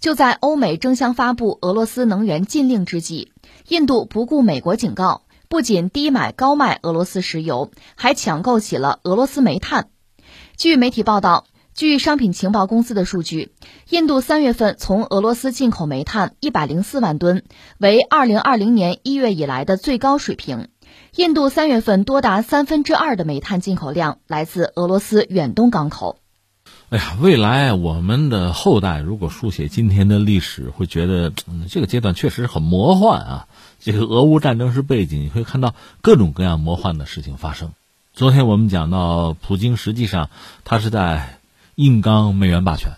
就在欧美争相发布俄罗斯能源禁令之际，印度不顾美国警告，不仅低买高卖俄罗斯石油，还抢购起了俄罗斯煤炭。据媒体报道，据商品情报公司的数据，印度三月份从俄罗斯进口煤炭一百零四万吨，为二零二零年一月以来的最高水平。印度三月份多达三分之二的煤炭进口量来自俄罗斯远东港口。哎呀，未来我们的后代如果书写今天的历史，会觉得这个阶段确实很魔幻啊。这个俄乌战争是背景，你会看到各种各样魔幻的事情发生。昨天我们讲到，普京实际上他是在硬刚美元霸权，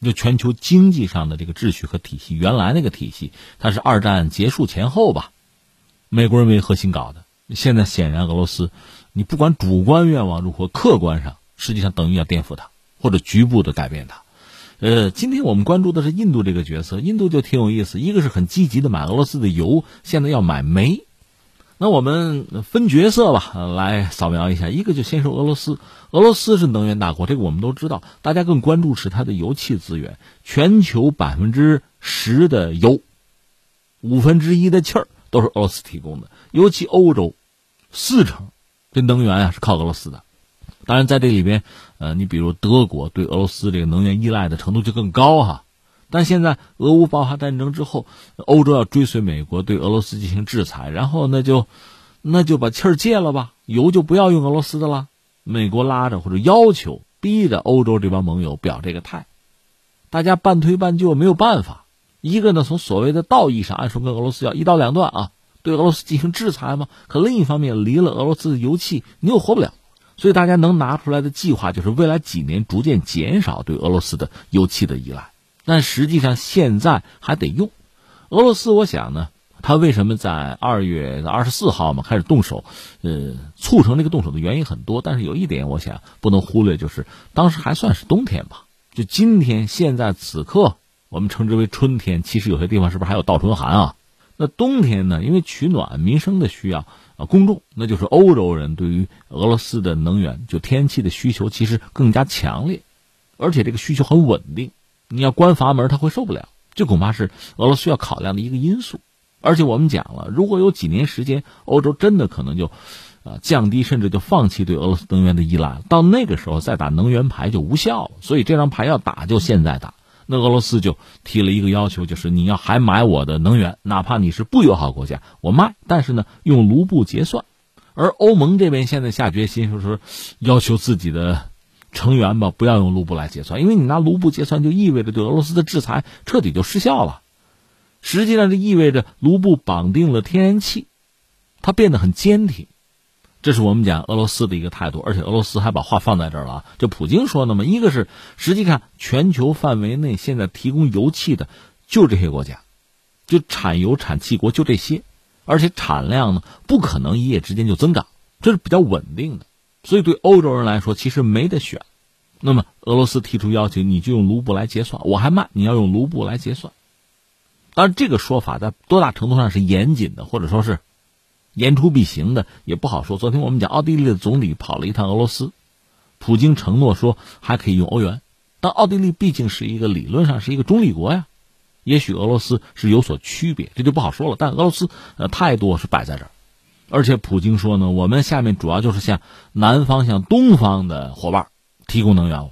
就全球经济上的这个秩序和体系，原来那个体系，它是二战结束前后吧，美国人为核心搞的。现在显然俄罗斯，你不管主观愿望如何，客观上实际上等于要颠覆它。或者局部的改变它，呃，今天我们关注的是印度这个角色，印度就挺有意思，一个是很积极的买俄罗斯的油，现在要买煤，那我们分角色吧，来扫描一下，一个就先说俄罗斯，俄罗斯是能源大国，这个我们都知道，大家更关注是它的油气资源，全球百分之十的油，五分之一的气儿都是俄罗斯提供的，尤其欧洲，四成这能源啊是靠俄罗斯的。当然，在这里边，呃，你比如德国对俄罗斯这个能源依赖的程度就更高哈。但现在俄乌爆发战争之后，欧洲要追随美国对俄罗斯进行制裁，然后那就那就把气儿戒了吧，油就不要用俄罗斯的了。美国拉着或者要求逼着欧洲这帮盟友表这个态，大家半推半就，没有办法。一个呢，从所谓的道义上，按说跟俄罗斯要一刀两断啊，对俄罗斯进行制裁嘛。可另一方面，离了俄罗斯的油气，你又活不了。所以大家能拿出来的计划就是未来几年逐渐减少对俄罗斯的油气的依赖，但实际上现在还得用。俄罗斯，我想呢，他为什么在二月二十四号嘛开始动手？呃，促成这个动手的原因很多，但是有一点我想不能忽略，就是当时还算是冬天吧。就今天现在此刻，我们称之为春天，其实有些地方是不是还有倒春寒啊？那冬天呢？因为取暖民生的需要。啊，公众，那就是欧洲人对于俄罗斯的能源，就天气的需求其实更加强烈，而且这个需求很稳定。你要关阀门，他会受不了，这恐怕是俄罗斯要考量的一个因素。而且我们讲了，如果有几年时间，欧洲真的可能就，啊，降低甚至就放弃对俄罗斯能源的依赖，到那个时候再打能源牌就无效了。所以这张牌要打，就现在打。那俄罗斯就提了一个要求，就是你要还买我的能源，哪怕你是不友好国家，我卖，但是呢用卢布结算。而欧盟这边现在下决心，就是要求自己的成员吧，不要用卢布来结算，因为你拿卢布结算，就意味着对俄罗斯的制裁彻底就失效了。实际上，这意味着卢布绑定了天然气，它变得很坚挺。这是我们讲俄罗斯的一个态度，而且俄罗斯还把话放在这儿了啊！就普京说的嘛，一个是实际上全球范围内现在提供油气的就这些国家，就产油产气国就这些，而且产量呢不可能一夜之间就增长，这是比较稳定的。所以对欧洲人来说，其实没得选。那么俄罗斯提出要求，你就用卢布来结算，我还卖，你要用卢布来结算。当然，这个说法在多大程度上是严谨的，或者说是？言出必行的也不好说。昨天我们讲，奥地利的总理跑了一趟俄罗斯，普京承诺说还可以用欧元，但奥地利毕竟是一个理论上是一个中立国呀，也许俄罗斯是有所区别，这就不好说了。但俄罗斯呃态度是摆在这儿，而且普京说呢，我们下面主要就是向南方、向东方的伙伴提供能源了。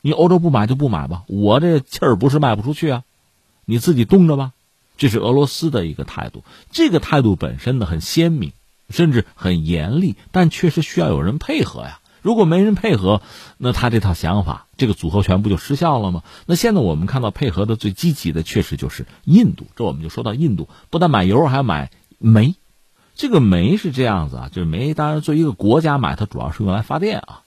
你欧洲不买就不买吧，我这气儿不是卖不出去啊，你自己冻着吧。这是俄罗斯的一个态度，这个态度本身呢很鲜明，甚至很严厉，但确实需要有人配合呀。如果没人配合，那他这套想法，这个组合拳不就失效了吗？那现在我们看到配合的最积极的，确实就是印度。这我们就说到印度，不但买油，还要买煤。这个煤是这样子啊，就是煤，当然作为一个国家买，它主要是用来发电啊。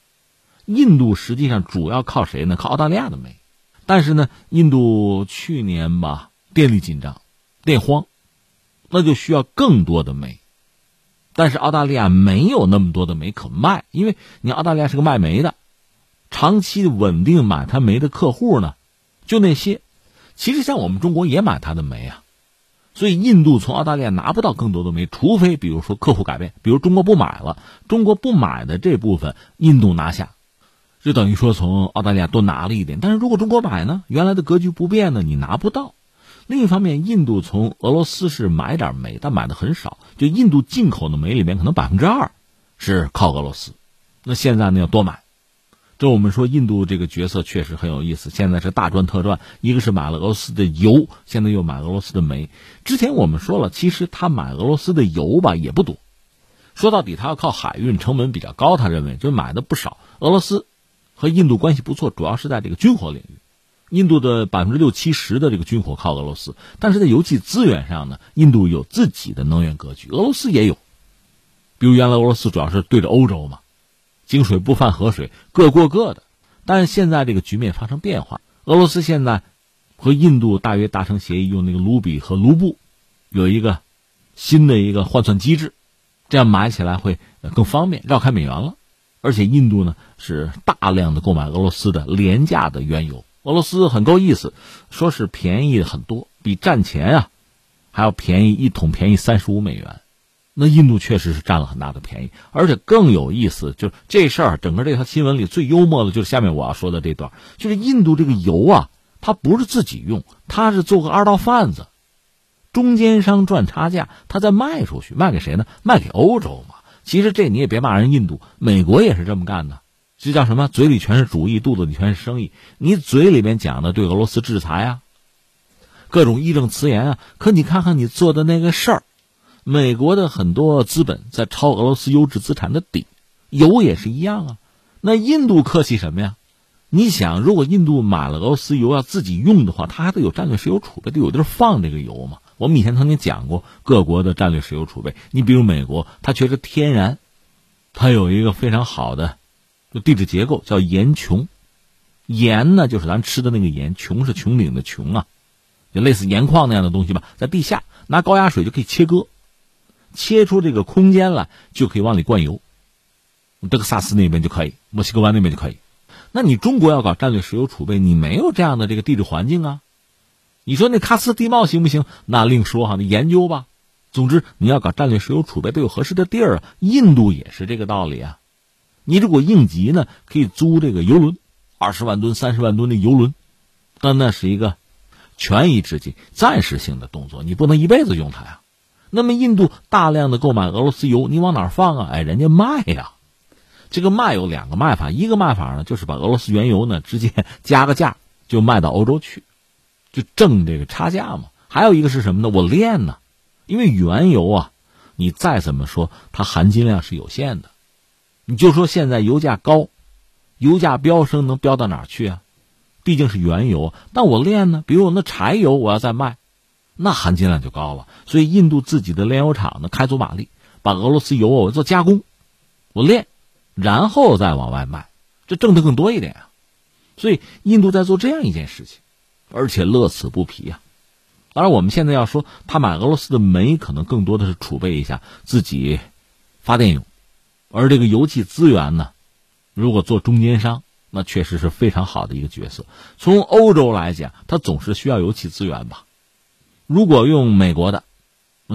印度实际上主要靠谁呢？靠澳大利亚的煤。但是呢，印度去年吧，电力紧张。电荒，那就需要更多的煤，但是澳大利亚没有那么多的煤可卖，因为你澳大利亚是个卖煤的，长期稳定买它煤的客户呢，就那些。其实像我们中国也买它的煤啊，所以印度从澳大利亚拿不到更多的煤，除非比如说客户改变，比如中国不买了，中国不买的这部分印度拿下，就等于说从澳大利亚多拿了一点。但是如果中国买呢，原来的格局不变呢，你拿不到。另一方面，印度从俄罗斯是买点煤，但买的很少。就印度进口的煤里面，可能百分之二是靠俄罗斯。那现在呢，要多买。这我们说，印度这个角色确实很有意思。现在是大赚特赚，一个是买了俄罗斯的油，现在又买俄罗斯的煤。之前我们说了，其实他买俄罗斯的油吧也不多。说到底，他要靠海运，成本比较高。他认为就买的不少。俄罗斯和印度关系不错，主要是在这个军火领域。印度的百分之六七十的这个军火靠俄罗斯，但是在油气资源上呢，印度有自己的能源格局，俄罗斯也有。比如原来俄罗斯主要是对着欧洲嘛，井水不犯河水，各过各的。但是现在这个局面发生变化，俄罗斯现在和印度大约达成协议，用那个卢比和卢布有一个新的一个换算机制，这样买起来会更方便，绕开美元了。而且印度呢是大量的购买俄罗斯的廉价的原油。俄罗斯很够意思，说是便宜很多，比战前啊还要便宜一桶，便宜三十五美元。那印度确实是占了很大的便宜，而且更有意思，就是这事儿整个这条新闻里最幽默的就是下面我要说的这段，就是印度这个油啊，它不是自己用，它是做个二道贩子，中间商赚差价，他再卖出去，卖给谁呢？卖给欧洲嘛。其实这你也别骂人，印度、美国也是这么干的。这叫什么？嘴里全是主义，肚子里全是生意。你嘴里面讲的对俄罗斯制裁啊，各种义正辞严啊，可你看看你做的那个事儿，美国的很多资本在抄俄罗斯优质资产的底，油也是一样啊。那印度客气什么呀？你想，如果印度买了俄罗斯油要自己用的话，它还得有战略石油储备，得有地儿放这个油嘛。我们以前曾经讲过各国的战略石油储备，你比如美国，它缺是天然，它有一个非常好的。就地质结构叫岩穹，岩呢就是咱吃的那个岩，穹是穹顶的穹啊，就类似盐矿那样的东西吧，在地下拿高压水就可以切割，切出这个空间来就可以往里灌油。德克萨斯那边就可以，墨西哥湾那边就可以。那你中国要搞战略石油储备，你没有这样的这个地质环境啊。你说那喀斯地貌行不行？那另说哈，你研究吧。总之你要搞战略石油储备，得有合适的地儿啊。印度也是这个道理啊。你如果应急呢，可以租这个游轮，二十万吨、三十万吨的游轮，但那是一个权宜之计、暂时性的动作，你不能一辈子用它呀。那么印度大量的购买俄罗斯油，你往哪儿放啊？哎，人家卖呀。这个卖有两个卖法，一个卖法呢，就是把俄罗斯原油呢直接加个价就卖到欧洲去，就挣这个差价嘛。还有一个是什么呢？我炼呢，因为原油啊，你再怎么说，它含金量是有限的。你就说现在油价高，油价飙升能飙到哪去啊？毕竟是原油，但我炼呢，比如我那柴油我要再卖，那含金量就高了。所以印度自己的炼油厂呢，开足马力，把俄罗斯油我做加工，我炼，然后再往外卖，这挣的更多一点啊。所以印度在做这样一件事情，而且乐此不疲啊。当然，我们现在要说他买俄罗斯的煤，可能更多的是储备一下自己发电用。而这个油气资源呢，如果做中间商，那确实是非常好的一个角色。从欧洲来讲，它总是需要油气资源吧？如果用美国的，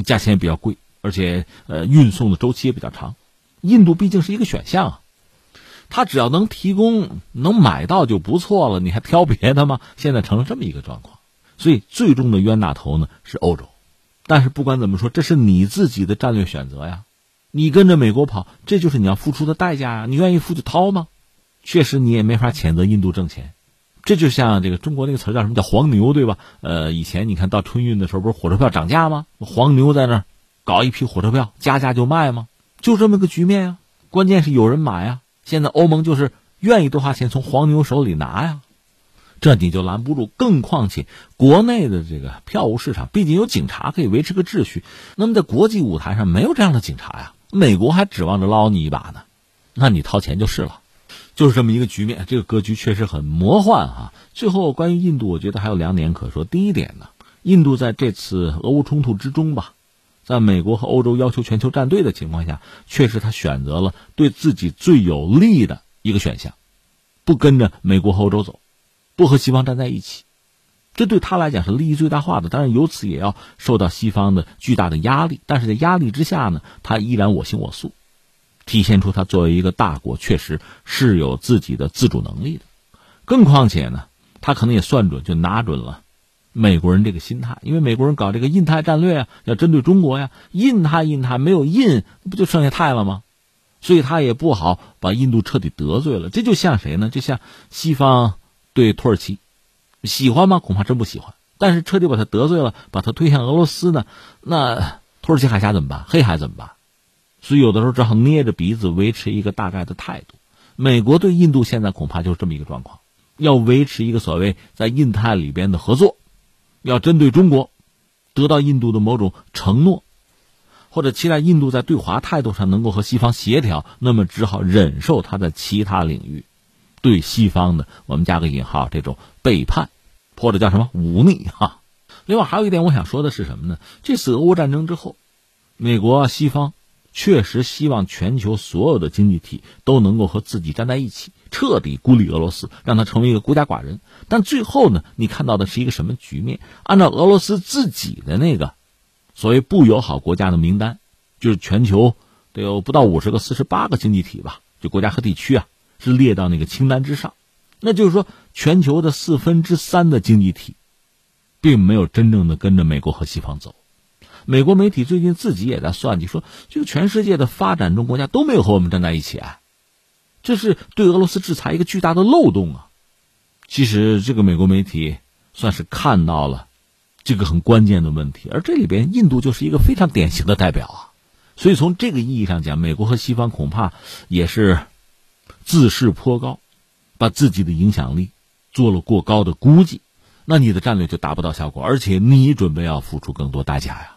价钱也比较贵，而且呃运送的周期也比较长。印度毕竟是一个选项啊，它只要能提供、能买到就不错了，你还挑别的吗？现在成了这么一个状况，所以最终的冤大头呢是欧洲。但是不管怎么说，这是你自己的战略选择呀。你跟着美国跑，这就是你要付出的代价呀！你愿意付就掏吗？确实，你也没法谴责印度挣钱。这就像这个中国那个词叫什么叫黄牛，对吧？呃，以前你看到春运的时候，不是火车票涨价吗？黄牛在那儿搞一批火车票，加价就卖吗？就这么个局面呀。关键是有人买呀。现在欧盟就是愿意多花钱从黄牛手里拿呀，这你就拦不住。更况且国内的这个票务市场，毕竟有警察可以维持个秩序。那么在国际舞台上没有这样的警察呀。美国还指望着捞你一把呢，那你掏钱就是了，就是这么一个局面。这个格局确实很魔幻哈。最后关于印度，我觉得还有两点可说。第一点呢，印度在这次俄乌冲突之中吧，在美国和欧洲要求全球站队的情况下，确实他选择了对自己最有利的一个选项，不跟着美国和欧洲走，不和西方站在一起。这对他来讲是利益最大化的，当然由此也要受到西方的巨大的压力。但是在压力之下呢，他依然我行我素，体现出他作为一个大国，确实是有自己的自主能力的。更况且呢，他可能也算准，就拿准了美国人这个心态，因为美国人搞这个印太战略啊，要针对中国呀，印太印太没有印，不就剩下太了吗？所以他也不好把印度彻底得罪了。这就像谁呢？就像西方对土耳其，喜欢吗？恐怕真不喜欢。但是彻底把他得罪了，把他推向俄罗斯呢？那土耳其海峡怎么办？黑海怎么办？所以有的时候只好捏着鼻子维持一个大概的态度。美国对印度现在恐怕就是这么一个状况，要维持一个所谓在印太里边的合作，要针对中国得到印度的某种承诺，或者期待印度在对华态度上能够和西方协调，那么只好忍受他的其他领域对西方的我们加个引号这种背叛，或者叫什么忤逆哈。另外还有一点我想说的是什么呢？这次俄乌战争之后，美国西方。确实希望全球所有的经济体都能够和自己站在一起，彻底孤立俄罗斯，让它成为一个孤家寡人。但最后呢，你看到的是一个什么局面？按照俄罗斯自己的那个所谓不友好国家的名单，就是全球得有不到五十个、四十八个经济体吧，就国家和地区啊，是列到那个清单之上。那就是说，全球的四分之三的经济体，并没有真正的跟着美国和西方走。美国媒体最近自己也在算计，说这个全世界的发展中国家都没有和我们站在一起啊，这是对俄罗斯制裁一个巨大的漏洞啊。其实这个美国媒体算是看到了这个很关键的问题，而这里边印度就是一个非常典型的代表啊。所以从这个意义上讲，美国和西方恐怕也是自视颇高，把自己的影响力做了过高的估计，那你的战略就达不到效果，而且你准备要付出更多代价呀。